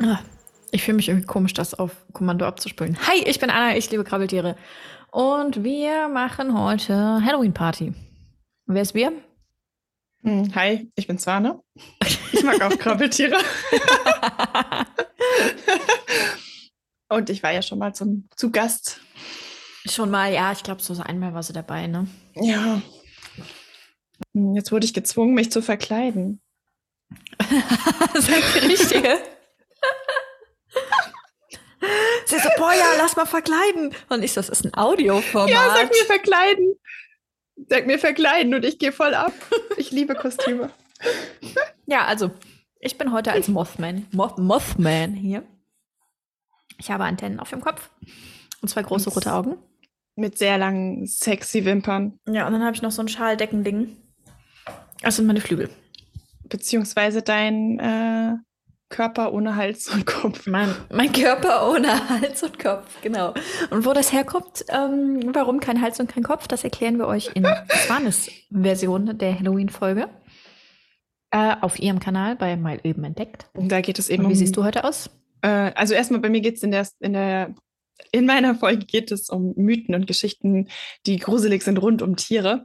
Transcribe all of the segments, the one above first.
Ah, ich fühle mich irgendwie komisch, das auf Kommando abzuspülen. Hi, ich bin Anna, ich liebe Krabbeltiere. Und wir machen heute Halloween-Party. Wer ist wir? Hm, hi, ich bin Zwane. Ich mag auch Krabbeltiere. Und ich war ja schon mal zum, zu Gast. Schon mal, ja, ich glaube, so einmal war sie dabei, ne? Ja. Hm, Jetzt wurde ich gezwungen, mich zu verkleiden. Sag die richtige. Sie so, boah, ja, lass mal verkleiden. Und ich so, das ist ein Audioformat. Ja, sag mir verkleiden. Sag mir verkleiden und ich gehe voll ab. Ich liebe Kostüme. Ja, also, ich bin heute als Mothman, Moth Mothman hier. Ich habe Antennen auf dem Kopf und zwei große Und- rote Augen. Mit sehr langen, sexy Wimpern. Ja, und dann habe ich noch so ein Schaldeckending. Das sind meine Flügel. Beziehungsweise dein äh, Körper ohne Hals und Kopf. Mein, mein Körper ohne Hals und Kopf, genau. Und wo das herkommt, ähm, warum kein Hals und kein Kopf, das erklären wir euch in Swanes Version der Halloween-Folge. Äh, auf ihrem Kanal bei Mal eben entdeckt. Und da geht es eben Und wie um siehst du heute aus? Äh, also erstmal bei mir geht es in der, in der, in meiner Folge geht es um Mythen und Geschichten, die gruselig sind rund um Tiere.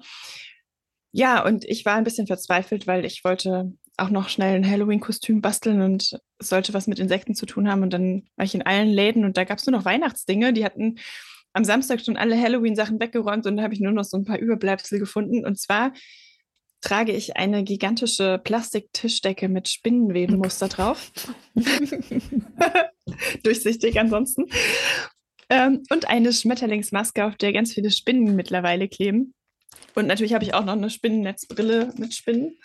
Ja, und ich war ein bisschen verzweifelt, weil ich wollte auch noch schnell ein Halloween-Kostüm basteln und es sollte was mit Insekten zu tun haben. Und dann war ich in allen Läden und da gab es nur noch Weihnachtsdinge. Die hatten am Samstag schon alle Halloween-Sachen weggeräumt und da habe ich nur noch so ein paar Überbleibsel gefunden. Und zwar trage ich eine gigantische Plastiktischdecke mit Spinnenwebenmuster drauf. Durchsichtig ansonsten. Ähm, und eine Schmetterlingsmaske, auf der ganz viele Spinnen mittlerweile kleben. Und natürlich habe ich auch noch eine Spinnennetzbrille mit Spinnen,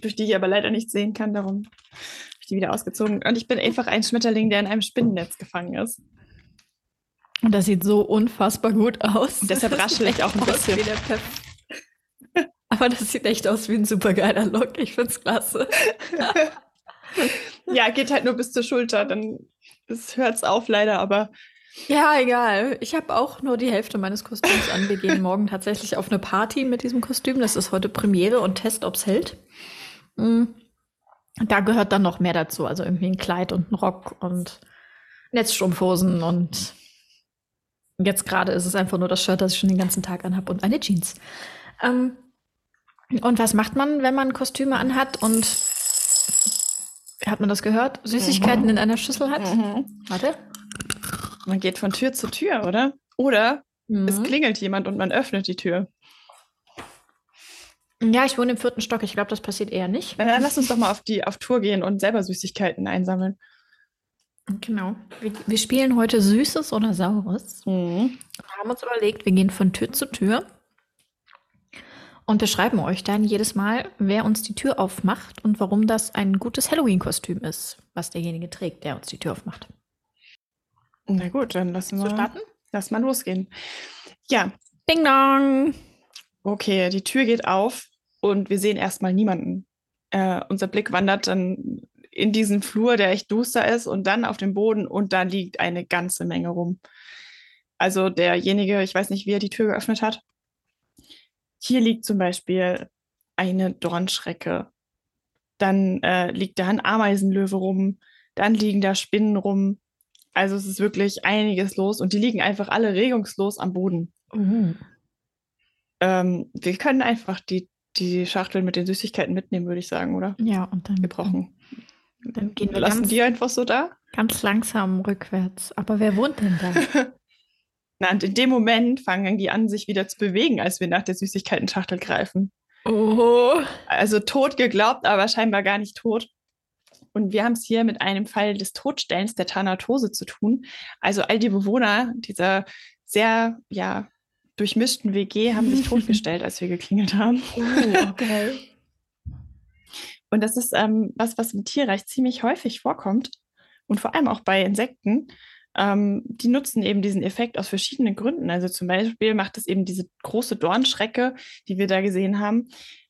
durch die ich aber leider nicht sehen kann. Darum habe ich die wieder ausgezogen. Und ich bin einfach ein Schmetterling, der in einem Spinnennetz gefangen ist. Und das sieht so unfassbar gut aus. Und deshalb raschel ich auch ein bisschen. wie der Pep. Aber das sieht echt aus wie ein supergeiler Look. Ich find's klasse. Ja, geht halt nur bis zur Schulter. Dann hört es auf leider, aber Ja, egal. Ich habe auch nur die Hälfte meines Kostüms an. Wir gehen morgen tatsächlich auf eine Party mit diesem Kostüm. Das ist heute Premiere und Test, ob's hält. Mm. Da gehört dann noch mehr dazu. Also irgendwie ein Kleid und ein Rock und Netzstrumpfhosen und jetzt gerade ist es einfach nur das Shirt, das ich schon den ganzen Tag anhab und eine Jeans. Ähm, und was macht man, wenn man Kostüme anhat und hat man das gehört? Süßigkeiten in einer Schüssel hat? Warte. man geht von Tür zu Tür, oder? Oder es Mhm. klingelt jemand und man öffnet die Tür. Ja, ich wohne im vierten Stock. Ich glaube, das passiert eher nicht. Na, dann lass uns doch mal auf, die, auf Tour gehen und selber Süßigkeiten einsammeln. Genau. Wir, wir spielen heute Süßes oder Saures. Wir haben uns überlegt, wir gehen von Tür zu Tür und beschreiben euch dann jedes Mal, wer uns die Tür aufmacht und warum das ein gutes Halloween-Kostüm ist, was derjenige trägt, der uns die Tür aufmacht. Na gut, dann lassen wir starten? lass mal losgehen. Ja, Ding dong! okay, die Tür geht auf und wir sehen erstmal niemanden. Äh, unser Blick wandert dann in diesen Flur, der echt duster ist, und dann auf den Boden und da liegt eine ganze Menge rum. Also derjenige, ich weiß nicht, wie er die Tür geöffnet hat. Hier liegt zum Beispiel eine Dornschrecke. Dann äh, liegt da ein Ameisenlöwe rum. Dann liegen da Spinnen rum. Also es ist wirklich einiges los und die liegen einfach alle regungslos am Boden. Uh, Ähm, wir können einfach die, die Schachtel mit den Süßigkeiten mitnehmen, würde ich sagen, oder? ja, und dann, Wir brauchen. dann gehen Wir wir lassen ganz, die einfach so da. ganz langsam rückwärts. Aber wer wohnt denn da? Na, und in dem Moment fangen die an, sich wieder zu bewegen, als wir nach der Süßigkeiten-Schachtel greifen. Oh. Also tot geglaubt, aber scheinbar gar nicht tot. Und wir haben es hier mit einem Fall des Todstellens der Thanatose zu tun. Also all die Bewohner dieser sehr, ja, durchmischten WG haben sich totgestellt, als wir geklingelt haben. Oh, okay. Und das ist ähm, was, was im Tierreich ziemlich häufig vorkommt und vor allem auch bei Insekten. Ähm, die nutzen eben diesen Effekt aus verschiedenen Gründen. Also zum Beispiel macht es eben diese große Dornschrecke, die wir da gesehen haben,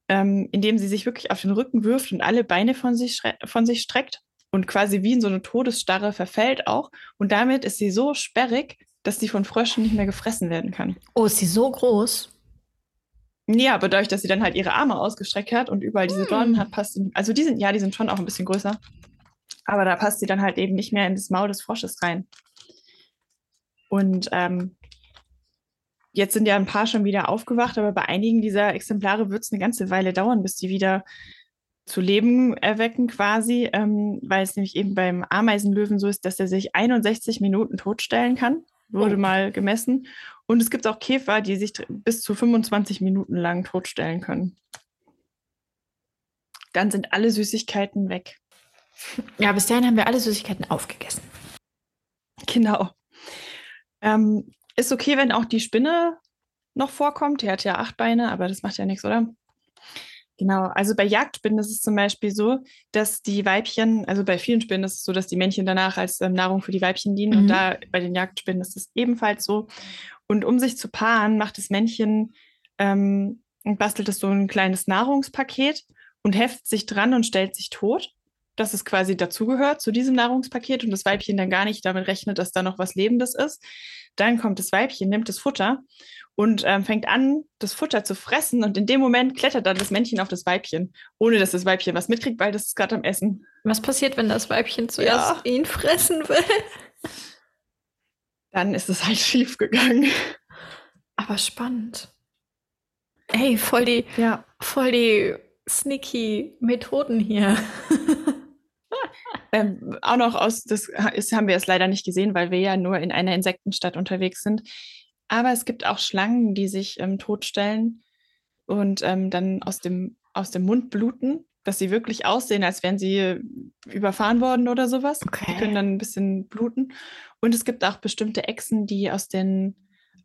ähm, indem sie sich wirklich auf den Rücken wirft und alle Beine von sich, von sich streckt und quasi wie in so eine Todesstarre verfällt auch. Und damit ist sie so sperrig, dass sie von Fröschen nicht mehr gefressen werden kann. Oh, ist sie so groß? Ja, aber dadurch, dass sie dann halt ihre Arme ausgestreckt hat und überall diese Hm. Dornen hat, passt sie. Also die sind, ja, die sind schon auch ein bisschen größer. Aber da passt sie dann halt eben nicht mehr in das Maul des Frosches rein. Und ähm, jetzt sind ja ein paar schon wieder aufgewacht, aber bei einigen dieser Exemplare wird es eine ganze Weile dauern, bis die wieder zu Leben erwecken quasi, ähm, weil es nämlich eben beim Ameisenlöwen so ist, dass er sich 61 Minuten totstellen kann, wurde oh. mal gemessen. Und es gibt auch Käfer, die sich bis zu 25 Minuten lang totstellen können. Dann sind alle Süßigkeiten weg. Ja, bis dahin haben wir alle Süßigkeiten aufgegessen. Genau. Ähm, ist okay, wenn auch die Spinne noch vorkommt. Die hat ja acht Beine, aber das macht ja nichts, oder? Genau, also bei Jagdspinnen ist es zum Beispiel so, dass die Weibchen, also bei vielen Spinnen ist es so, dass die Männchen danach als ähm, Nahrung für die Weibchen dienen. Mhm. Und da bei den Jagdspinnen ist es ebenfalls so. Und um sich zu paaren, macht das Männchen ähm, und bastelt es so ein kleines Nahrungspaket und heftet sich dran und stellt sich tot dass es quasi dazugehört zu diesem Nahrungspaket und das Weibchen dann gar nicht damit rechnet, dass da noch was Lebendes ist. Dann kommt das Weibchen, nimmt das Futter und ähm, fängt an, das Futter zu fressen. Und in dem Moment klettert dann das Männchen auf das Weibchen, ohne dass das Weibchen was mitkriegt, weil das ist gerade am Essen. Was passiert, wenn das Weibchen zuerst ja. ihn fressen will? Dann ist es halt schief gegangen. Aber spannend. Ey, voll die, ja. voll die sneaky Methoden hier. ähm, auch noch aus, das ist, haben wir es leider nicht gesehen, weil wir ja nur in einer Insektenstadt unterwegs sind. Aber es gibt auch Schlangen, die sich ähm, totstellen und ähm, dann aus dem, aus dem Mund bluten, dass sie wirklich aussehen, als wären sie überfahren worden oder sowas. Okay. Die können dann ein bisschen bluten. Und es gibt auch bestimmte Echsen, die aus den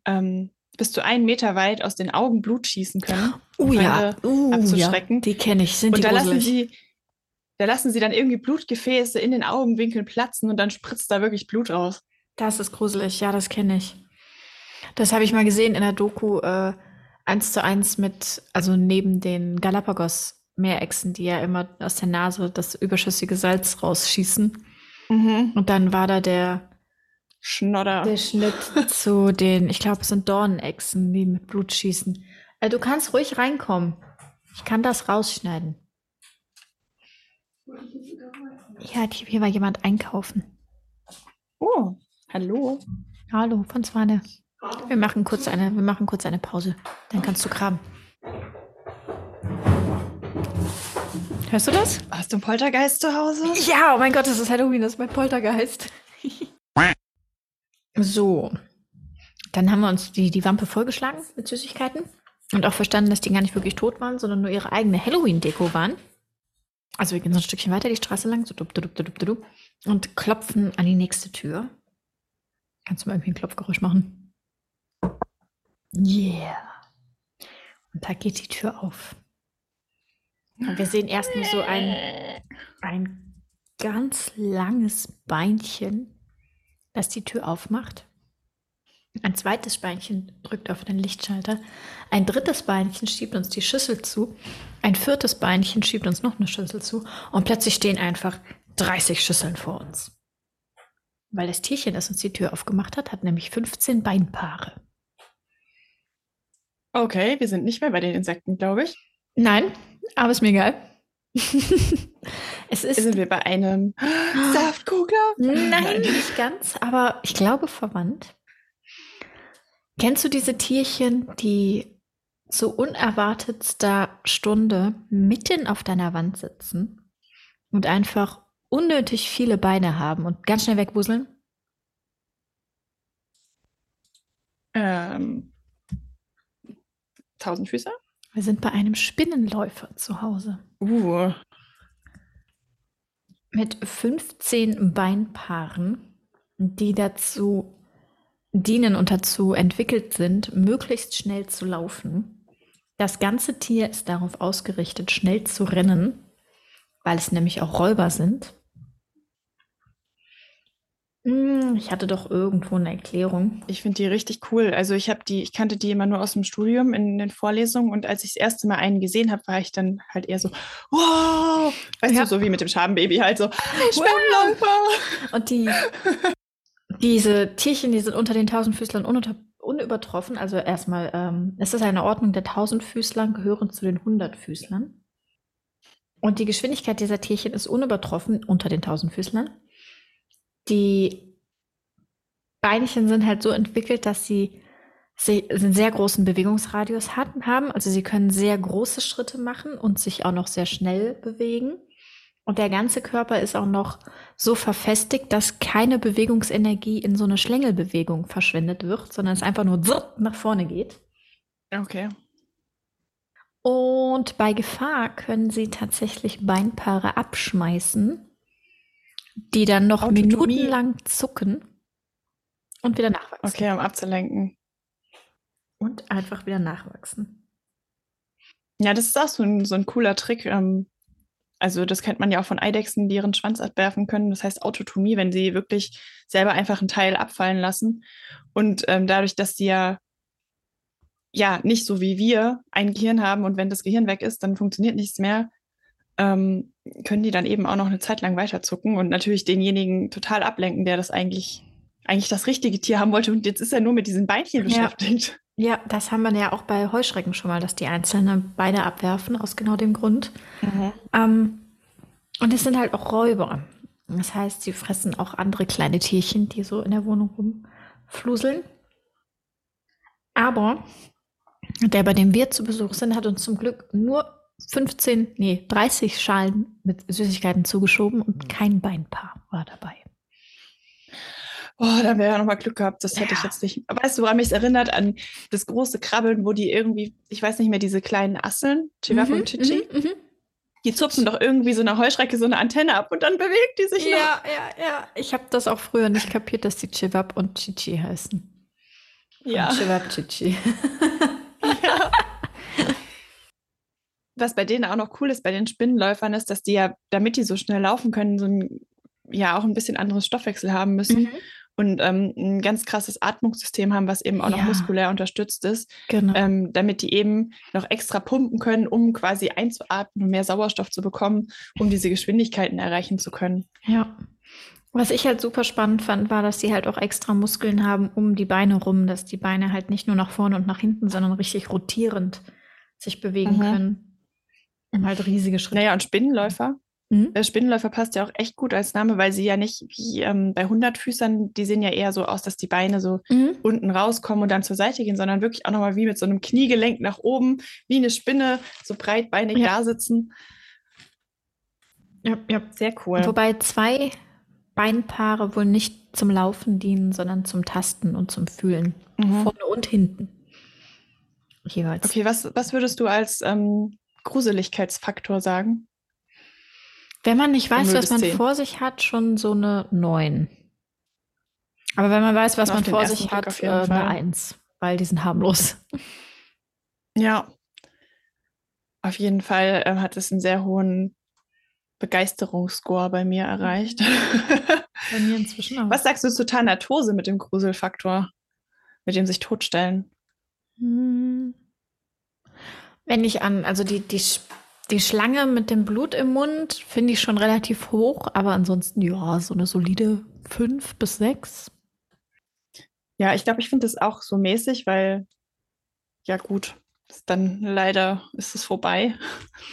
ähm, bis zu einen Meter weit aus den Augen Blut schießen können. Oh ja, uh, abzuschrecken. Ja. Die kenne ich. Sind und die da lassen sie da lassen sie dann irgendwie Blutgefäße in den Augenwinkeln platzen und dann spritzt da wirklich Blut raus. Das ist gruselig, ja, das kenne ich. Das habe ich mal gesehen in der Doku äh, eins zu eins mit, also neben den Galapagos-Meerechsen, die ja immer aus der Nase das überschüssige Salz rausschießen. Mhm. Und dann war da der Schnodder. Der Schnitt zu den, ich glaube, es sind Dornenechsen, die mit Blut schießen. Äh, du kannst ruhig reinkommen. Ich kann das rausschneiden. Ja, hier war jemand einkaufen. Oh, hallo. Hallo, von Zwane. Wir machen kurz eine, wir machen kurz eine Pause. Dann kannst du graben. Hörst du das? Hast du einen Poltergeist zu Hause? Ja, oh mein Gott, das ist Halloween, das ist mein Poltergeist. so. Dann haben wir uns die, die Wampe vollgeschlagen mit Süßigkeiten und auch verstanden, dass die gar nicht wirklich tot waren, sondern nur ihre eigene Halloween-Deko waren. Also wir gehen so ein Stückchen weiter die Straße lang, so dup, dup, dup, dup, und klopfen an die nächste Tür. Kannst du mal irgendwie ein Klopfgeräusch machen? Yeah. Und da geht die Tür auf. Und wir sehen erst nur so ein, ein ganz langes Beinchen, das die Tür aufmacht. Ein zweites Beinchen drückt auf den Lichtschalter. Ein drittes Beinchen schiebt uns die Schüssel zu. Ein viertes Beinchen schiebt uns noch eine Schüssel zu. Und plötzlich stehen einfach 30 Schüsseln vor uns. Weil das Tierchen, das uns die Tür aufgemacht hat, hat nämlich 15 Beinpaare. Okay, wir sind nicht mehr bei den Insekten, glaube ich. Nein, aber ist mir egal. es ist. Sind wir bei einem Saftkugler? Nein, nicht ganz, aber ich glaube verwandt. Kennst du diese Tierchen, die zu unerwartetster Stunde mitten auf deiner Wand sitzen und einfach unnötig viele Beine haben und ganz schnell wegwuseln? Ähm, Tausendfüßer? Wir sind bei einem Spinnenläufer zu Hause. Uh. Mit 15 Beinpaaren, die dazu dienen und dazu entwickelt sind, möglichst schnell zu laufen. Das ganze Tier ist darauf ausgerichtet, schnell zu rennen, weil es nämlich auch Räuber sind. Hm, ich hatte doch irgendwo eine Erklärung. Ich finde die richtig cool. Also ich habe die, ich kannte die immer nur aus dem Studium in den Vorlesungen und als ich das erste Mal einen gesehen habe, war ich dann halt eher so, wow, weißt ja. du, so wie mit dem Schabenbaby halt so, Schwimmläufer. Und die diese Tierchen, die sind unter den Tausendfüßlern unübertroffen. Also erstmal, ähm, es ist eine Ordnung der Tausendfüßlern, gehören zu den Hundertfüßlern. Und die Geschwindigkeit dieser Tierchen ist unübertroffen unter den Tausendfüßlern. Die Beinchen sind halt so entwickelt, dass sie einen sehr großen Bewegungsradius haben. Also sie können sehr große Schritte machen und sich auch noch sehr schnell bewegen. Und der ganze Körper ist auch noch so verfestigt, dass keine Bewegungsenergie in so eine Schlängelbewegung verschwendet wird, sondern es einfach nur nach vorne geht. Okay. Und bei Gefahr können sie tatsächlich Beinpaare abschmeißen, die dann noch Autotomie. minutenlang zucken und wieder nachwachsen. Okay, um abzulenken. Und einfach wieder nachwachsen. Ja, das ist auch so ein, so ein cooler Trick. Ähm, also das kennt man ja auch von Eidechsen, die ihren Schwanz abwerfen können. Das heißt Autotomie, wenn sie wirklich selber einfach einen Teil abfallen lassen. Und ähm, dadurch, dass sie ja ja nicht so wie wir ein Gehirn haben und wenn das Gehirn weg ist, dann funktioniert nichts mehr, ähm, können die dann eben auch noch eine Zeit lang weiterzucken und natürlich denjenigen total ablenken, der das eigentlich, eigentlich das richtige Tier haben wollte und jetzt ist er nur mit diesen Beinchen beschäftigt. Ja, das haben wir ja auch bei Heuschrecken schon mal, dass die einzelne Beine abwerfen, aus genau dem Grund. Mhm. Ähm, und es sind halt auch Räuber. Das heißt, sie fressen auch andere kleine Tierchen, die so in der Wohnung rumfluseln. Aber der, bei dem wir zu Besuch sind, hat uns zum Glück nur 15, nee, 30 Schalen mit Süßigkeiten zugeschoben und mhm. kein Beinpaar war dabei. Oh, da wäre ja nochmal Glück gehabt. Das hätte ja. ich jetzt nicht. Weißt du, woran mich erinnert? An das große Krabbeln, wo die irgendwie, ich weiß nicht mehr, diese kleinen Asseln, Chihuahua mhm, und Chichi, mhm, mhm, die zupfen doch irgendwie so eine Heuschrecke so eine Antenne ab und dann bewegt die sich ja, noch. Ja, ja, ja. Ich habe das auch früher nicht kapiert, dass die Chivap und Chichi heißen. Ja. Chivap Chichi. Ja. Was bei denen auch noch cool ist, bei den Spinnenläufern, ist, dass die ja, damit die so schnell laufen können, so ein, ja auch ein bisschen anderes Stoffwechsel haben müssen. Mhm. Und ähm, ein ganz krasses Atmungssystem haben, was eben auch ja. noch muskulär unterstützt ist, genau. ähm, damit die eben noch extra pumpen können, um quasi einzuatmen und mehr Sauerstoff zu bekommen, um diese Geschwindigkeiten erreichen zu können. Ja. Was ich halt super spannend fand, war, dass sie halt auch extra Muskeln haben um die Beine rum, dass die Beine halt nicht nur nach vorne und nach hinten, sondern richtig rotierend sich bewegen mhm. können. Und halt riesige Schritte. Naja, und Spinnenläufer. Mhm. Der Spinnenläufer passt ja auch echt gut als Name, weil sie ja nicht wie ähm, bei Hundertfüßern, die sehen ja eher so aus, dass die Beine so mhm. unten rauskommen und dann zur Seite gehen, sondern wirklich auch nochmal wie mit so einem Kniegelenk nach oben, wie eine Spinne, so breitbeinig ja. da sitzen. Ja, ja, sehr cool. Wobei zwei Beinpaare wohl nicht zum Laufen dienen, sondern zum Tasten und zum Fühlen. Mhm. Vorne und hinten. Jeweils. Okay, was, was würdest du als ähm, Gruseligkeitsfaktor sagen? Wenn man nicht weiß, was man 10. vor sich hat, schon so eine 9. Aber wenn man weiß, was man vor sich hat, äh, eine 1, weil die sind harmlos. Ja. Auf jeden Fall äh, hat es einen sehr hohen Begeisterungsscore bei mir erreicht. Bei mir inzwischen auch. Was sagst du zu Thanatose mit dem Gruselfaktor, mit dem sich totstellen? Hm. Wenn ich an, also die, die, die Schlange mit dem Blut im Mund finde ich schon relativ hoch, aber ansonsten, ja, so eine solide 5 bis 6. Ja, ich glaube, ich finde das auch so mäßig, weil, ja gut, dann leider ist es vorbei.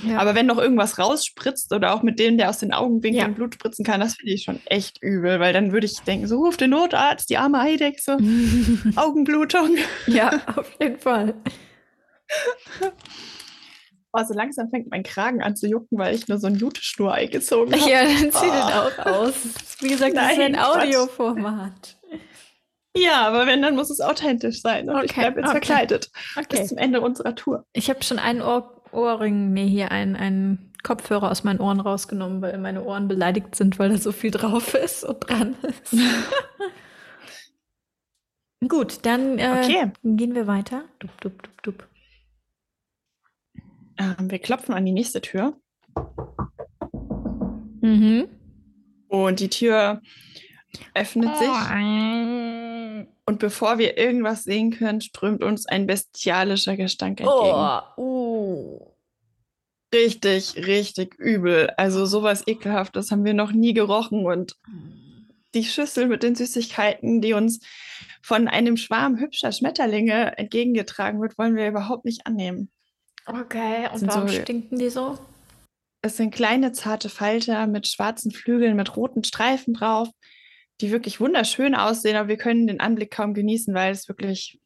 Ja. Aber wenn noch irgendwas rausspritzt oder auch mit dem, der aus den Augenwinkeln ja. Blut spritzen kann, das finde ich schon echt übel, weil dann würde ich denken, so ruft den Notarzt, die arme Eidechse, Augenblutung. Ja, auf jeden Fall. Oh, so langsam fängt mein Kragen an zu jucken, weil ich nur so ein Juteschnur eingezogen habe. Ja, dann zieh oh. den auch aus. Wie gesagt, Nein, das ist ein Audioformat. Ja, aber wenn, dann muss es authentisch sein. Und okay, ich bleibe jetzt okay. verkleidet okay. bis zum Ende unserer Tour. Ich habe schon einen Ohr Ohrring, nee, hier einen, einen Kopfhörer aus meinen Ohren rausgenommen, weil meine Ohren beleidigt sind, weil da so viel drauf ist und dran ist. Gut, dann äh, gehen wir weiter. Dup, dup, dup, dup. Ähm, wir klopfen an die nächste Tür. Mhm. Und die Tür öffnet sich. Oh. Und bevor wir irgendwas sehen können, strömt uns ein bestialischer Gestank entgegen. Oh, uh. Richtig, richtig übel. Also sowas ekelhaftes haben wir noch nie gerochen. Und die Schüssel mit den Süßigkeiten, die uns von einem Schwarm hübscher Schmetterlinge entgegengetragen wird, wollen wir überhaupt nicht annehmen. Okay, und warum so, stinken die so? es sind kleine, zarte Falter mit schwarzen Flügeln, mit roten Streifen drauf, die wirklich wunderschön aussehen, aber wir können den Anblick kaum genießen, weil es wirklich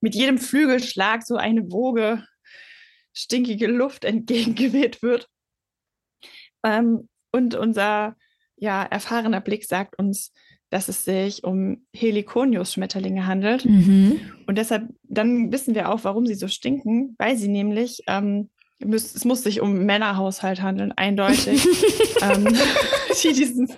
mit jedem Flügelschlag so eine Woge stinkige Luft entgegengeweht wird. Ähm, und unser ja, erfahrener Blick sagt uns, dass es sich um Heliconius-Schmetterlinge handelt. Mhm. Und deshalb, dann wissen wir auch, warum sie so stinken, weil sie nämlich, ähm, müß, es muss sich um Männerhaushalt handeln, eindeutig, ähm, die diesen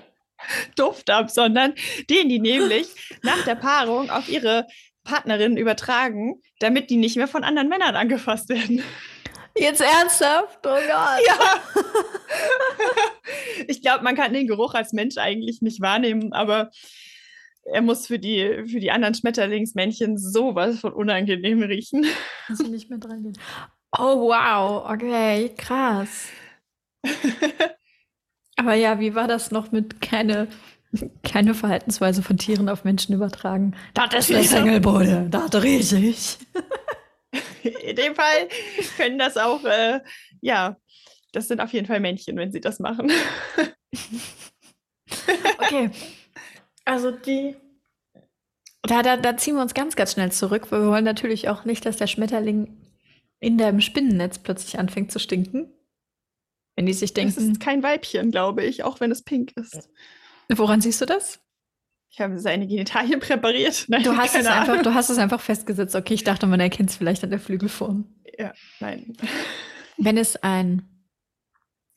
Duft absondern, den die nämlich nach der Paarung auf ihre Partnerin übertragen, damit die nicht mehr von anderen Männern angefasst werden. Jetzt ernsthaft? Oh Gott. Ja. ich glaube, man kann den Geruch als Mensch eigentlich nicht wahrnehmen, aber er muss für die, für die anderen Schmetterlingsmännchen sowas von unangenehm riechen. Dass sie nicht mehr dran gehen. Oh, wow. Okay, krass. aber ja, wie war das noch mit keine, keine Verhaltensweise von Tieren auf Menschen übertragen? Das ist eine Sengelbude, das rieche ich. In dem Fall können das auch, äh, ja, das sind auf jeden Fall Männchen, wenn sie das machen. okay. Also die. Da, da, da ziehen wir uns ganz, ganz schnell zurück, weil wir wollen natürlich auch nicht, dass der Schmetterling in deinem Spinnennetz plötzlich anfängt zu stinken. Wenn die sich denken. Das ist kein Weibchen, glaube ich, auch wenn es pink ist. Woran siehst du das? Ich habe seine Genitalien präpariert. Nein, du, hast es einfach, du hast es einfach festgesetzt. Okay, ich dachte, man erkennt es vielleicht an der Flügelform. Ja, nein. Wenn es ein,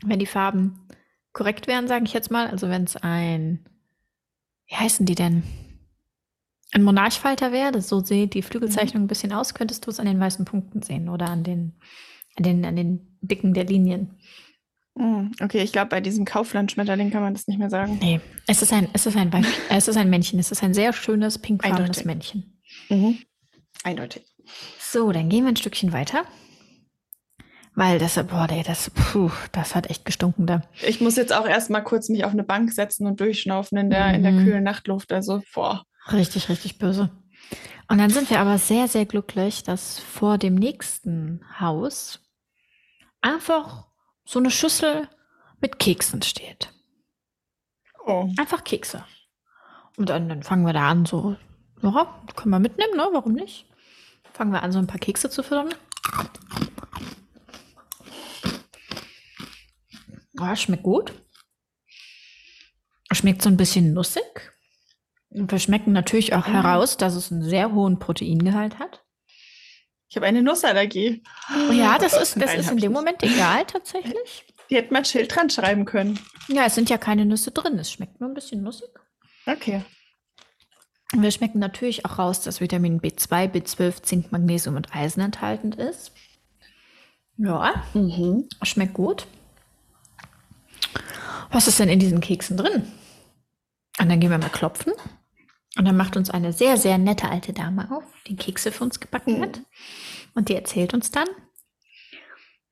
wenn die Farben korrekt wären, sage ich jetzt mal, also wenn es ein, wie heißen die denn? Ein Monarchfalter wäre, so sieht die Flügelzeichnung ein bisschen aus, könntest du es an den weißen Punkten sehen oder an den, an den, an den Dicken der Linien. Hm, okay, ich glaube, bei diesem Kaufland-Schmetterling kann man das nicht mehr sagen. Nee, es ist ein, es ist ein, es ist ein Männchen. Es ist ein sehr schönes, pinkfarbenes Männchen. Mhm. Eindeutig. So, dann gehen wir ein Stückchen weiter. Weil das, boah, ey, das, puh, das hat echt gestunken da. Ich muss jetzt auch erstmal kurz mich auf eine Bank setzen und durchschnaufen in der, mhm. in der mhm. kühlen Nachtluft. Also, boah. Richtig, richtig böse. Und dann sind wir aber sehr, sehr glücklich, dass vor dem nächsten Haus einfach so eine Schüssel mit Keksen steht. Oh. Einfach Kekse. Und dann, dann fangen wir da an, so, ja, können wir mitnehmen, ne? Warum nicht? Fangen wir an, so ein paar Kekse zu füttern. Ja, schmeckt gut. Schmeckt so ein bisschen nussig. Und wir schmecken natürlich auch mhm. heraus, dass es einen sehr hohen Proteingehalt hat. Ich habe eine Nussallergie. Ja, das ist, das Nein, ist in dem Moment egal tatsächlich. Die hätte man Schild dran schreiben können. Ja, es sind ja keine Nüsse drin. Es schmeckt nur ein bisschen nussig. Okay. Wir schmecken natürlich auch raus, dass Vitamin B2, B12, Zink, Magnesium und Eisen enthalten ist. Ja, mhm. schmeckt gut. Was ist denn in diesen Keksen drin? Und dann gehen wir mal klopfen. Und dann macht uns eine sehr, sehr nette alte Dame auf, die Kekse für uns gebacken mhm. hat. Und die erzählt uns dann,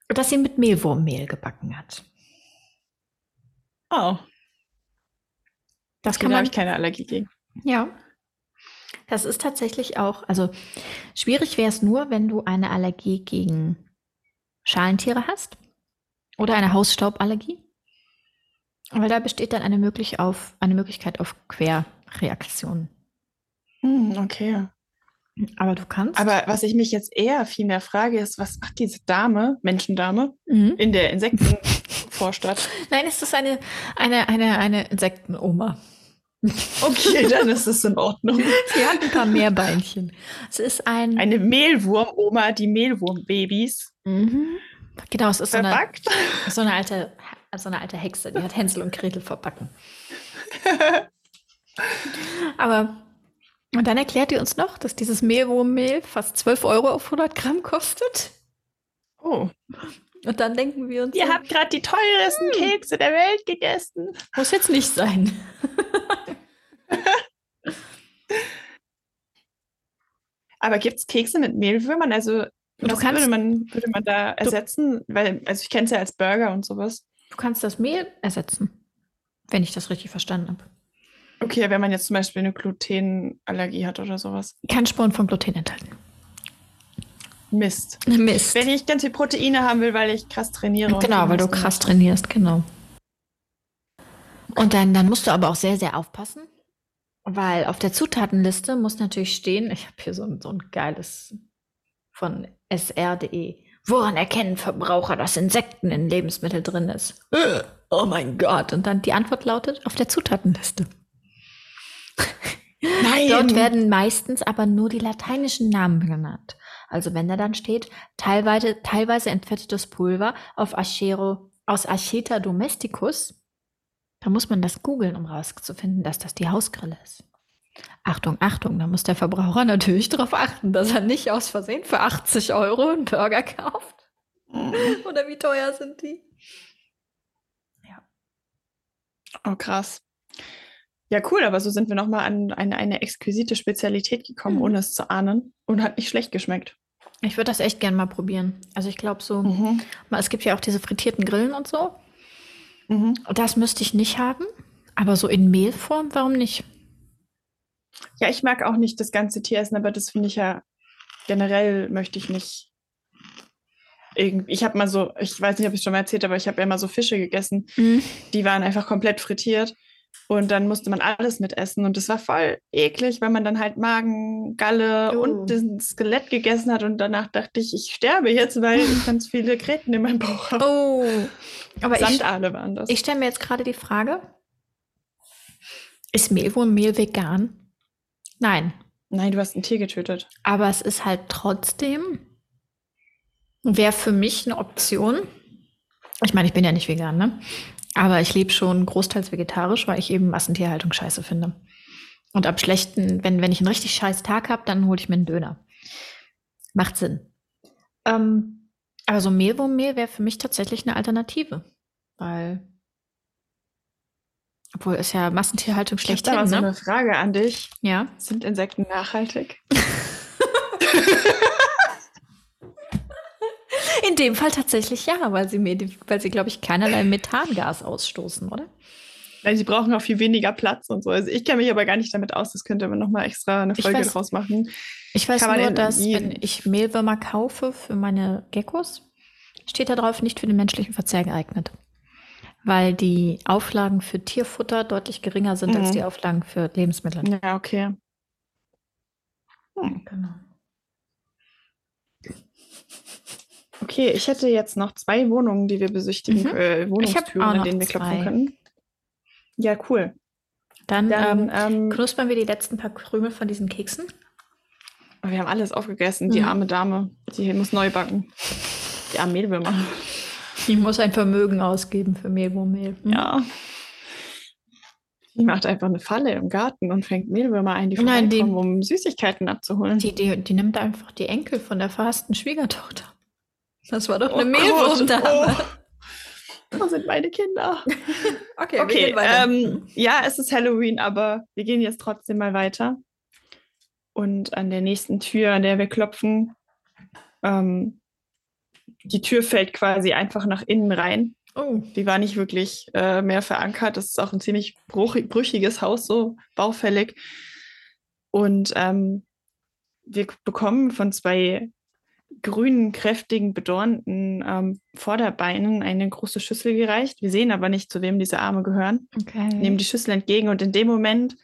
dass sie mit Mehlwurmmehl gebacken hat. Oh. Das kann. Da habe ich keine Allergie gegen. Ja. Das ist tatsächlich auch, also schwierig wäre es nur, wenn du eine Allergie gegen Schalentiere hast oder eine Hausstauballergie. Weil da besteht dann eine, möglich auf, eine Möglichkeit auf Querreaktionen. Hm, okay. Aber du kannst. Aber was ich mich jetzt eher viel mehr frage, ist, was macht diese Dame, Menschendame, mhm. in der Insektenvorstadt? Nein, es ist eine, eine, eine, eine Insektenoma. Okay, dann ist es in Ordnung. Sie hat ein paar Meerbeinchen. Es ist ein. Eine Mehlwurmoma, die Mehlwurmbabys. Mhm. Genau, es ist so eine, so eine, alte, so eine alte Hexe, die hat Hänsel und Gretel verbacken. Aber und dann erklärt ihr uns noch, dass dieses Mehlwurmmehl fast 12 Euro auf 100 Gramm kostet. Oh. Und dann denken wir uns. Ihr so, habt gerade die teuersten hm. Kekse der Welt gegessen. Muss jetzt nicht sein. Aber gibt es Kekse mit Mehlwürmern? Also, was kannst, würde, man, würde man da ersetzen? Du, Weil, also ich kenne es ja als Burger und sowas. Du kannst das Mehl ersetzen, wenn ich das richtig verstanden habe. Okay, wenn man jetzt zum Beispiel eine Glutenallergie hat oder sowas. Kein Spuren von Gluten enthalten. Mist. Mist. Wenn ich ganz viel Proteine haben will, weil ich krass trainiere. Genau, weil du krass trainierst, genau. Und dann, dann musst du aber auch sehr, sehr aufpassen, weil auf der Zutatenliste muss natürlich stehen, ich habe hier so ein, so ein geiles von sr.de. Woran erkennen Verbraucher, dass Insekten in Lebensmitteln drin ist? Äh, Oh mein Gott. Und dann die Antwort lautet auf der Zutatenliste. Nein. Dort werden meistens aber nur die lateinischen Namen genannt. Also wenn da dann steht, teilweise, teilweise entfettetes Pulver auf Achero, aus Acheta domesticus, dann muss man das googeln, um rauszufinden, dass das die Hausgrille ist. Achtung, Achtung, da muss der Verbraucher natürlich darauf achten, dass er nicht aus Versehen für 80 Euro einen Burger kauft. Oder wie teuer sind die? Oh, krass. Ja, cool, aber so sind wir nochmal an eine, eine exquisite Spezialität gekommen, Mhm. ohne es zu ahnen. Und hat nicht schlecht geschmeckt. Ich würde das echt gern mal probieren. Also ich glaube so, Mhm. mal, es gibt ja auch diese frittierten Grillen und so. Mhm. Das müsste ich nicht haben. Aber so in Mehlform, warum nicht? Ja, ich mag auch nicht das ganze Tier essen, aber das finde ich ja generell möchte ich nicht. Irgendwie, ich habe mal so, ich weiß nicht, ob ich es schon mal erzählt habe, aber ich habe ja mal so Fische gegessen, die waren einfach komplett frittiert und dann musste man alles mitessen und das war voll eklig, weil man dann halt Magen, Galle Oh. und das Skelett gegessen hat und danach dachte ich, ich sterbe jetzt, weil ich ganz viele Gräten in meinem Bauch habe. Oh. Aber ich, Sandaale waren das. ich stelle mir jetzt gerade die Frage, ist Mehl wohl Mehl vegan? Nein. Nein, du hast ein Tier getötet. Aber es ist halt trotzdem, wäre für mich eine Option. Ich meine, ich bin ja nicht vegan, ne? Aber ich lebe schon großteils vegetarisch, weil ich eben Massentierhaltung scheiße finde. Und am schlechten, wenn, wenn ich einen richtig scheiß Tag habe, dann hole ich mir einen Döner. Macht Sinn. Ähm, aber so Mehlwurmmehl wäre für mich tatsächlich eine Alternative. Weil, obwohl ist ja Massentierhaltung Ich habe so ne? eine Frage an dich. Ja. Sind Insekten nachhaltig? In dem Fall tatsächlich ja, weil sie, weil sie glaube ich, keinerlei Methangas ausstoßen, oder? Weil sie brauchen auch viel weniger Platz und so. Also ich kenne mich aber gar nicht damit aus. Das könnte man nochmal extra eine Folge weiß- draus machen. Ich weiß nur, dass wenn ich Mehlwürmer kaufe für meine Geckos, steht da drauf, nicht für den menschlichen Verzehr geeignet. Weil die Auflagen für Tierfutter deutlich geringer sind als Mhm. die Auflagen für Lebensmittel. Ja, okay. Hm. Genau. Okay, ich hätte jetzt noch zwei Wohnungen, die wir besichtigen, Mhm. äh, Wohnungstüren, noch denen wir klopfen zwei. können. Ja, cool. Dann, Dann, ähm, ähm, knuspern wir die letzten paar Krümel von diesen Keksen. wir haben alles aufgegessen. Die Mhm. arme Dame, die muss neu backen. Die arme Mehlwürmer. Ich muss ein Vermögen ausgeben für Mehlwurmmehl. Mhm. Ja. Die macht einfach eine Falle im Garten und fängt Mehlwürmer ein, die Nein, die- vorbeikommen, um Süßigkeiten abzuholen. Die, die, die nimmt einfach die Enkel von der verhassten Schwiegertochter. Das war doch Oh eine Gott, Mehlwurmdame. Oh, wo sind meine Kinder? Okay, Okay, ähm, ja, es ist Halloween, aber wir gehen jetzt trotzdem mal weiter. Und an der nächsten Tür, an der wir klopfen, ähm, die Tür fällt quasi einfach nach innen rein. oh, Die war nicht wirklich äh, mehr verankert. Das ist auch ein ziemlich brüchiges Haus, so baufällig. Und ähm, wir bekommen von zwei grünen, kräftigen, bedornten ähm, Vorderbeinen eine große Schüssel gereicht. Wir sehen aber nicht, zu wem diese Arme gehören. okay. Nehmen die Schüssel entgegen und in dem Moment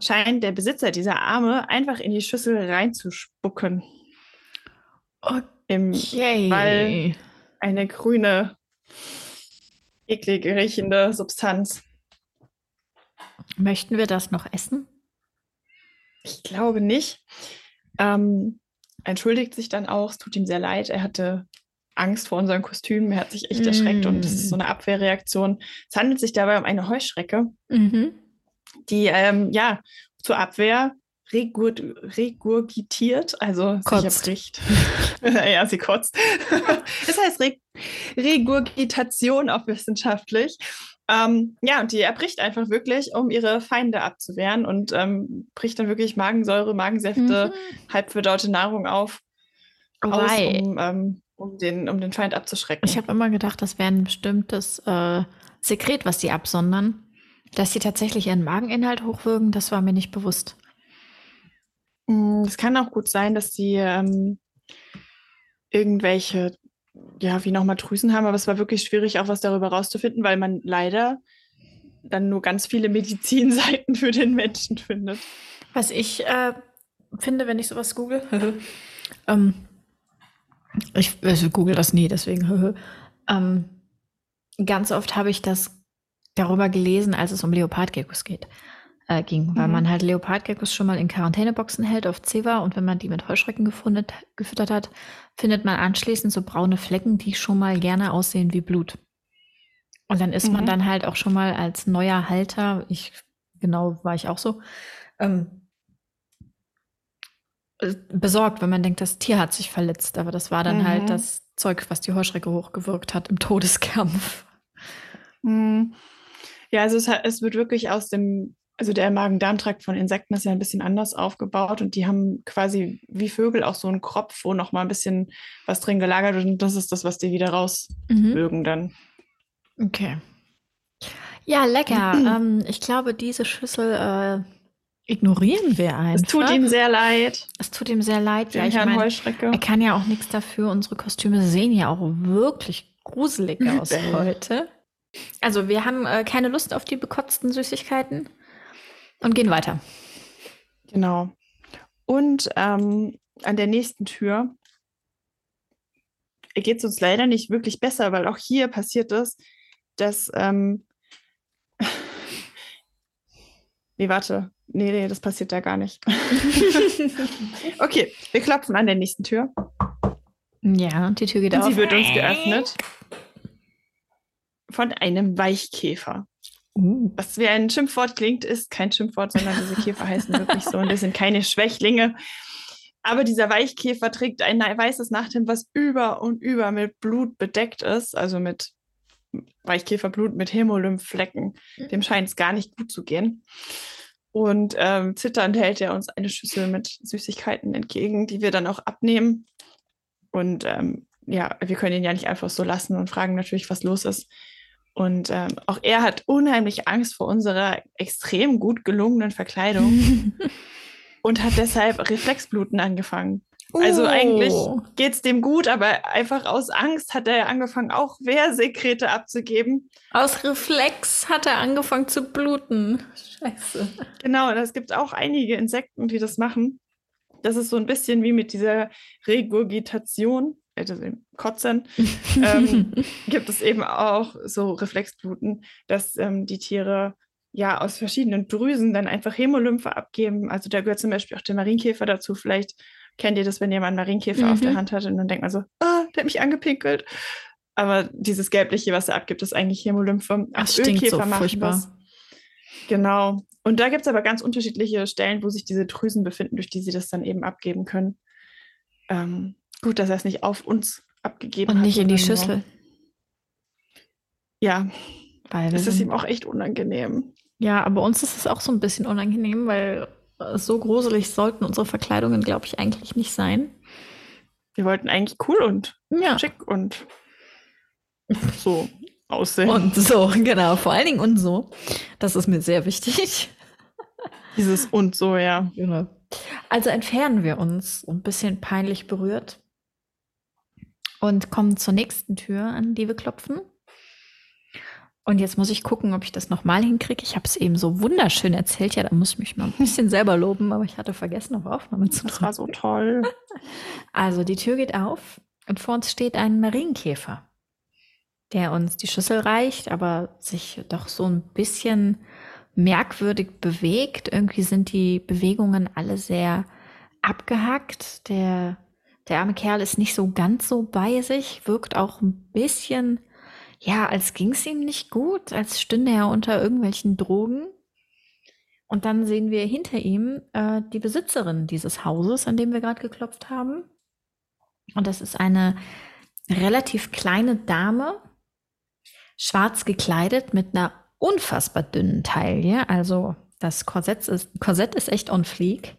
scheint der Besitzer dieser Arme einfach in die Schüssel reinzuspucken. Im, okay. weil- eine grüne, eklig riechende Substanz. Möchten wir das noch essen? Ich glaube nicht. Ähm, entschuldigt sich dann auch, es tut ihm sehr leid. Er hatte Angst vor unseren Kostümen, er hat sich echt erschreckt und das ist so eine Abwehrreaktion. Es handelt sich dabei um eine Heuschrecke, Mhm. die ähm, ja zur Abwehr regur regurgitiert, also Kotzt. sich erbricht. ja, sie kotzt. das heißt Re Regurgitation auch wissenschaftlich. Ähm, ja, und die erbricht einfach wirklich, um ihre Feinde abzuwehren und ähm, bricht dann wirklich Magensäure, Magensäfte, Mhm. halb verdaute Nahrung auf, aus, Wobei, um, ähm, um, den, um den Feind abzuschrecken. ich habe immer gedacht, das wäre ein bestimmtes äh, Sekret, was die absondern. Dass sie tatsächlich ihren Mageninhalt hochwirken, das war mir nicht bewusst. Mm, Es kann auch gut sein, dass die ähm, irgendwelche, ja, wie nochmal Drüsen haben, aber es war wirklich schwierig, auch was darüber rauszufinden, weil man leider dann nur ganz viele Medizinseiten für den Menschen findet. Was ich äh, finde, wenn ich sowas google, ähm, ich also google das nie, deswegen, ähm, ganz oft habe ich das darüber gelesen, als es um Leopardgeckos geht äh, ging, weil mhm. man halt Leopardgeckos schon mal in Quarantäneboxen hält auf Zewa und wenn man die mit Heuschrecken gefundet, gefüttert hat, findet man anschließend so braune Flecken, die schon mal gerne aussehen wie Blut. Und dann ist mhm. man dann halt auch schon mal als neuer Halter, ich genau war ich auch so, ähm, äh, besorgt, wenn man denkt, das Tier hat sich verletzt. Aber das war dann halt mhm. halt das Zeug, was die Heuschrecke hochgewirkt hat im Todeskampf. Mhm. Ja, also es, es, wird wirklich aus dem also der Magen-Darm-Trakt von Insekten ist ja ein bisschen anders aufgebaut und die haben quasi wie Vögel auch so einen Kropf, wo noch mal ein bisschen was drin gelagert wird und das ist das, was die wieder rausmögen mhm. dann. Okay. Ja, lecker. ähm, ich glaube, diese Schüssel äh, ignorieren wir einfach. Es tut ihm sehr leid. Es tut ihm sehr leid. Ja, ich mein, Heuschrecke. Er kann ja auch nichts dafür. Unsere Kostüme sehen ja auch wirklich gruselig aus heute. Also wir haben äh, keine Lust auf die bekotzten Süßigkeiten und gehen weiter. Genau. Und ähm, an der nächsten Tür geht es uns leider nicht wirklich besser, weil auch hier passiert es, dass. Ähm nee, warte. Nee, nee, das passiert da gar nicht. okay, wir klopfen an der nächsten Tür. Ja, die Tür geht und auf. Sie wird uns geöffnet von einem Weichkäfer. Uh. Was wie ein Schimpfwort klingt, ist kein Schimpfwort, sondern diese Käfer heißen wirklich so und das sind keine Schwächlinge. Aber dieser Weichkäfer trägt ein weißes Nachthemd, was über und über mit Blut bedeckt ist, also mit Weichkäferblut mit Hämolymphflecken. Dem scheint es gar nicht gut zu gehen. Und ähm, zitternd hält er uns eine Schüssel mit Süßigkeiten entgegen, die wir dann auch abnehmen. Und ähm, ja, wir können ihn ja nicht einfach so lassen und fragen natürlich, was los ist. Und ähm, auch er hat unheimlich Angst vor unserer extrem gut gelungenen Verkleidung und hat deshalb Reflexbluten angefangen. Oh. Also eigentlich geht es dem gut, aber einfach aus Angst hat er angefangen, auch Wehrsekrete abzugeben. Aus Reflex hat er angefangen zu bluten. Scheiße. Genau, es gibt auch einige Insekten, die das machen. Das ist so ein bisschen wie mit dieser Regurgitation also Kotzen, ähm, gibt es eben auch so Reflexbluten, dass ähm, die Tiere ja aus verschiedenen Drüsen dann einfach Hämolymphe abgeben. Also da gehört zum Beispiel auch der Marienkäfer dazu. Vielleicht kennt ihr das, wenn ihr mal einen Marienkäfer mhm. auf der mhm. Hand hat und dann denkt man so, ah, der hat mich angepinkelt. Aber dieses gelbliche, was er abgibt, ist eigentlich Hämolymphe. Das stinkt so furchtbar. Das. Genau. Und da gibt es aber ganz unterschiedliche Stellen, wo sich diese Drüsen befinden, durch die sie das dann eben abgeben können. Ähm, Gut, dass er es nicht auf uns abgegeben hat. Und nicht in die Schüssel. Ja, weil es ist ihm auch echt unangenehm. Ja, aber uns ist es auch so ein bisschen unangenehm, weil so gruselig sollten unsere Verkleidungen, glaube ich, eigentlich nicht sein. Wir wollten eigentlich cool und ja. schick und so aussehen. Und so, genau. Vor allen Dingen und so. Das ist mir sehr wichtig. Dieses und so, ja. Genau. Also entfernen wir uns, ein bisschen peinlich berührt und kommen zur nächsten Tür, an die wir klopfen. Und jetzt muss ich gucken, ob ich das nochmal hinkriege. Ich habe es eben so wunderschön erzählt. Ja, da muss ich mich mal ein bisschen selber loben, aber ich hatte vergessen, auf Aufnahme zu drücken. Das war so toll. Also die Tür geht auf und vor uns steht ein Marienkäfer, der uns die Schüssel reicht, aber sich doch so ein bisschen merkwürdig bewegt. Irgendwie sind die Bewegungen alle sehr abgehackt. Der der arme Kerl ist nicht so ganz so bei sich, wirkt auch ein bisschen, ja, als ging es ihm nicht gut, als stünde er unter irgendwelchen Drogen. Und dann sehen wir hinter ihm äh, die Besitzerin dieses Hauses, an dem wir gerade geklopft haben. Und das ist eine relativ kleine Dame, schwarz gekleidet mit einer unfassbar dünnen Taille. Also das Korsett ist, Korsett ist echt on fleek.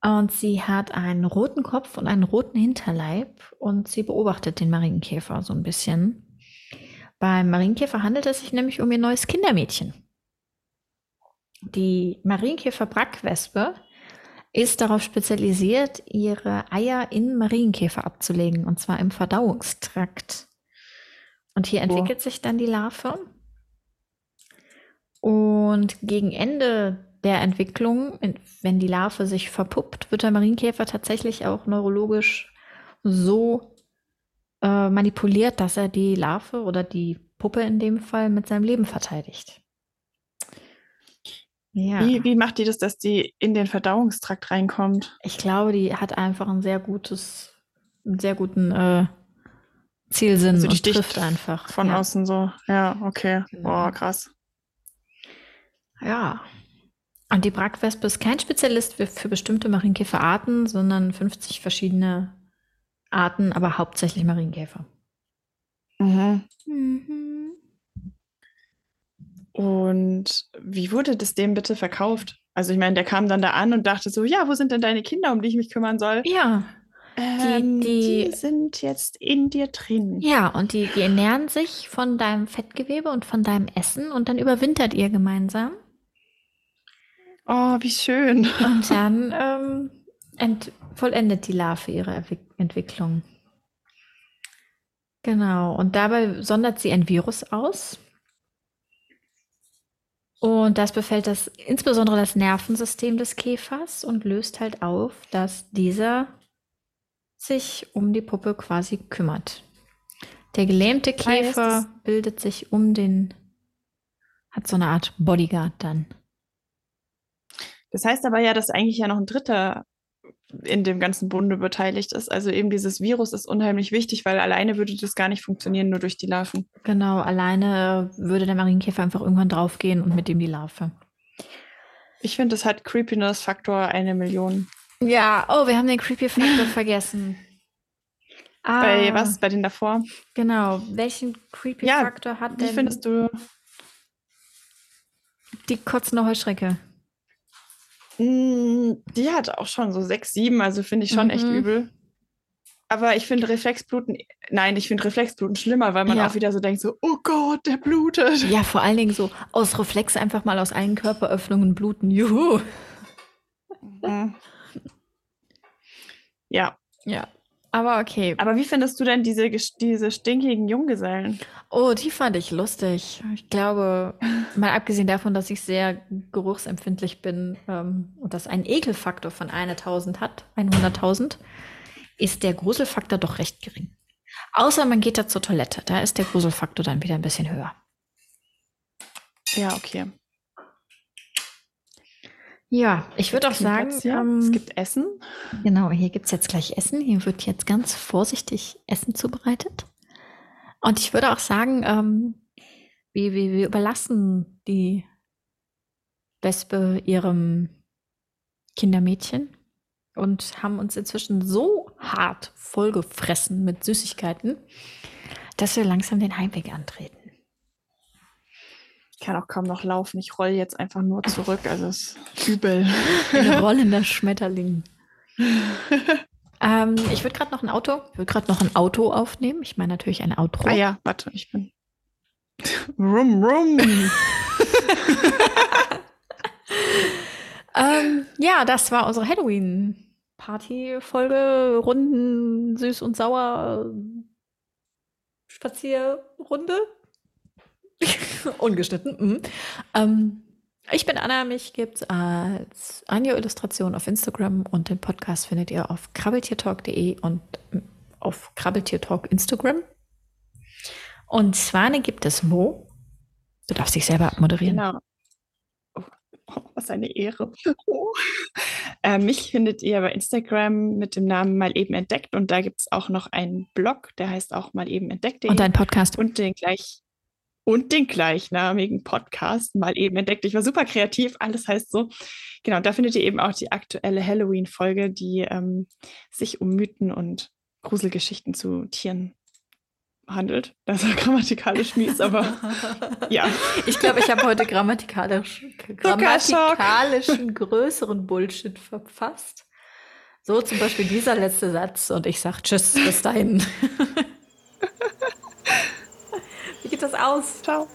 Und sie hat einen roten Kopf und einen roten Hinterleib und sie beobachtet den Marienkäfer so ein bisschen. Beim Marienkäfer handelt es sich nämlich um ihr neues Kindermädchen. Die Marienkäfer-Brackwespe ist darauf spezialisiert, ihre Eier in Marienkäfer abzulegen, und zwar im Verdauungstrakt. Und hier entwickelt oh. sich dann die Larve. Und gegen Ende der Entwicklung, wenn die Larve sich verpuppt, wird der Marienkäfer tatsächlich auch neurologisch so äh, manipuliert, dass er die Larve oder die Puppe in dem Fall mit seinem Leben verteidigt. Ja. Wie, wie macht die das, dass die in den Verdauungstrakt reinkommt? Ich glaube, die hat einfach ein sehr gutes, einen sehr guten äh, Zielsinn also die und trifft einfach. Von ja. außen so. Ja, okay. Genau. Boah, krass. Ja. Und die Brackwespe ist kein Spezialist für, für bestimmte Marienkäferarten, sondern 50 verschiedene Arten, aber hauptsächlich Marienkäfer. Mhm. Mhm. Und wie wurde das dem bitte verkauft? Also ich meine, der kam dann da an und dachte so, ja, wo sind denn deine Kinder, um die ich mich kümmern soll? Ja. Ähm, die, die, die, sind jetzt in dir drin. Ja, und die, die ernähren sich von deinem Fettgewebe und von deinem Essen und dann überwintert ihr gemeinsam. Oh, wie schön. Und dann ähm, ent vollendet die Larve ihre Entwicklung. Genau, und dabei sondert sie ein Virus aus. Und das befällt das insbesondere das Nervensystem des Käfers und löst halt auf, dass dieser sich um die Puppe quasi kümmert. Der gelähmte Käfer bildet sich um den, hat so eine Art Bodyguard dann. Das heißt aber ja, dass eigentlich ja noch ein dritter in dem ganzen Bunde beteiligt ist. Also eben dieses Virus ist unheimlich wichtig, weil alleine würde das gar nicht funktionieren, nur durch die Larven. Genau, alleine würde der Marienkäfer einfach irgendwann draufgehen und mit dem die Larve. Ich finde, das hat Creepiness-Faktor eine Million. Ja, oh, wir haben den Creepy-Faktor vergessen. Ah, bei was? Bei den davor? Genau. Welchen Creepy-Faktor ja, hat denn? Wie findest du die kotzende Heuschrecke? Mm, die hat auch schon so sechs, sieben, also finde ich schon mhm. echt übel. Aber ich finde Reflexbluten, nein, ich finde Reflexbluten schlimmer, weil man ja. auch wieder so denkt, so, oh Gott, der blutet. Ja, vor allen Dingen so aus Reflex einfach mal aus allen Körperöffnungen bluten. Juhu. Mhm. Ja. Ja. Aber okay. Aber wie findest du denn diese, diese stinkigen Junggesellen? Oh, die fand ich lustig. Ich glaube, mal abgesehen davon, dass ich sehr geruchsempfindlich bin ähm, und das einen Ekelfaktor von 1000 hat, 100.000, ist der Gruselfaktor doch recht gering. Außer man geht da zur Toilette. Da ist der Gruselfaktor dann wieder ein bisschen höher. Ja, okay. Ja, ich würde auch sagen, ähm, es gibt Essen. Genau, hier gibt es jetzt gleich Essen. Hier wird jetzt ganz vorsichtig Essen zubereitet. Und ich würde auch sagen, ähm, wir, wir, wir überlassen die Wespe ihrem Kindermädchen und haben uns inzwischen so hart vollgefressen mit Süßigkeiten, dass wir langsam den Heimweg antreten. Ich kann auch kaum noch laufen. Ich rolle jetzt einfach nur zurück. Also es ist übel. Ein rollender Schmetterling. ähm, ich würde gerade noch ein Auto, ich würde gerade noch ein Auto aufnehmen. Ich meine natürlich ein Auto. Ah ja, warte, ich bin. rum, rum. ähm, ja, das war unsere Halloween-Party-Folge. Runden, süß und sauer. Spazierrunde. Ungeschnitten. Mhm. Ähm, ich bin Anna, mich gibt es als Anja-Illustration auf Instagram und den Podcast findet ihr auf krabbeltiertalk.de und auf Krabbeltiertalk Instagram. Und Swane gibt es wo? Du darfst dich selber abmoderieren. Genau. Oh, was eine Ehre. Oh. Äh, mich findet ihr bei Instagram mit dem Namen mal eben entdeckt und da gibt es auch noch einen Blog, der heißt auch mal eben entdeckt. Und ein Podcast. Und den gleich und den gleichnamigen Podcast mal eben entdeckt. Ich war super kreativ, alles heißt so. Genau, da findet ihr eben auch die aktuelle Halloween-Folge, die ähm, sich um Mythen und Gruselgeschichten zu Tieren handelt. Das war grammatikalisch mies, aber ja. Ich glaube, ich habe heute grammatikalisch, grammatikalischen größeren Bullshit verfasst. So zum Beispiel dieser letzte Satz und ich sage Tschüss, bis dahin. Geht das aus? Ciao.